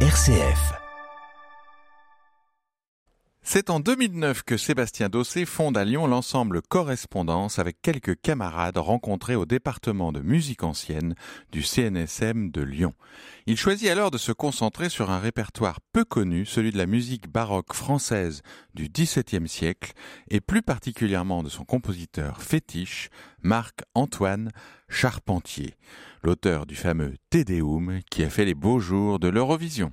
RCF. C'est en 2009 que Sébastien Dossé fonde à Lyon l'ensemble Correspondance avec quelques camarades rencontrés au département de musique ancienne du CNSM de Lyon. Il choisit alors de se concentrer sur un répertoire peu connu, celui de la musique baroque française du XVIIe siècle et plus particulièrement de son compositeur fétiche, Marc-Antoine Charpentier, l'auteur du fameux Tédéum qui a fait les beaux jours de l'Eurovision.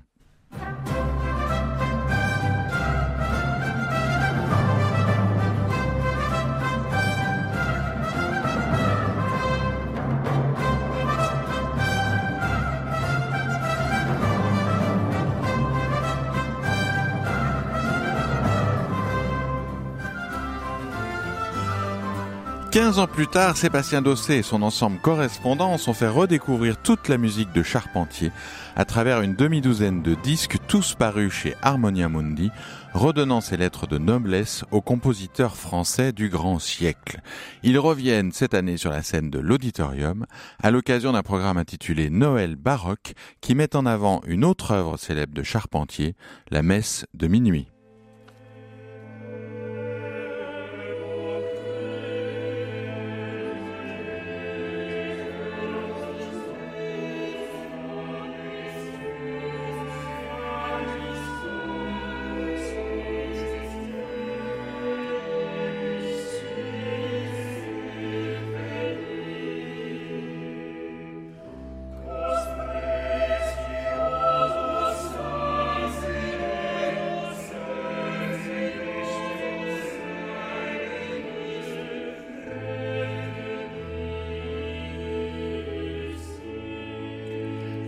15 ans plus tard, Sébastien Dossé et son ensemble Correspondance ont fait redécouvrir toute la musique de Charpentier à travers une demi-douzaine de disques tous parus chez Harmonia Mundi, redonnant ses lettres de noblesse aux compositeurs français du grand siècle. Ils reviennent cette année sur la scène de l'auditorium à l'occasion d'un programme intitulé Noël baroque qui met en avant une autre œuvre célèbre de Charpentier, la messe de minuit.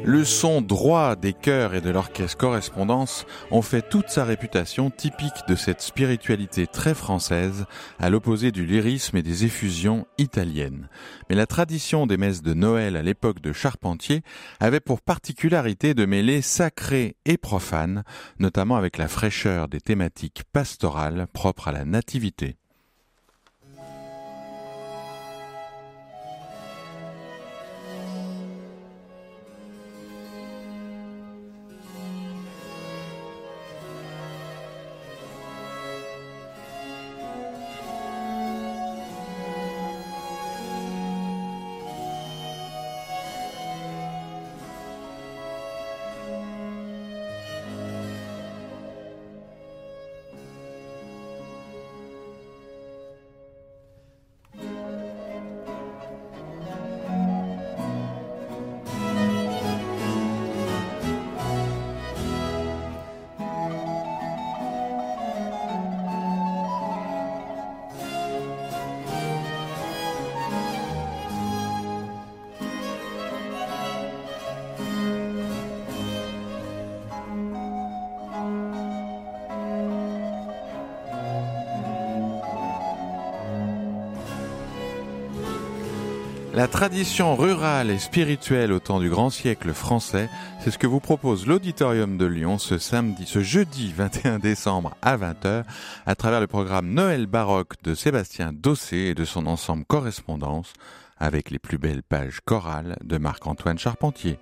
Le son droit des chœurs et de l'orchestre correspondance ont fait toute sa réputation typique de cette spiritualité très française, à l'opposé du lyrisme et des effusions italiennes. Mais la tradition des messes de Noël à l'époque de Charpentier avait pour particularité de mêler sacré et profane, notamment avec la fraîcheur des thématiques pastorales propres à la nativité. La tradition rurale et spirituelle au temps du grand siècle français, c'est ce que vous propose l'Auditorium de Lyon ce samedi, ce jeudi 21 décembre à 20h, à travers le programme Noël baroque de Sébastien Dossé et de son ensemble correspondance, avec les plus belles pages chorales de Marc-Antoine Charpentier.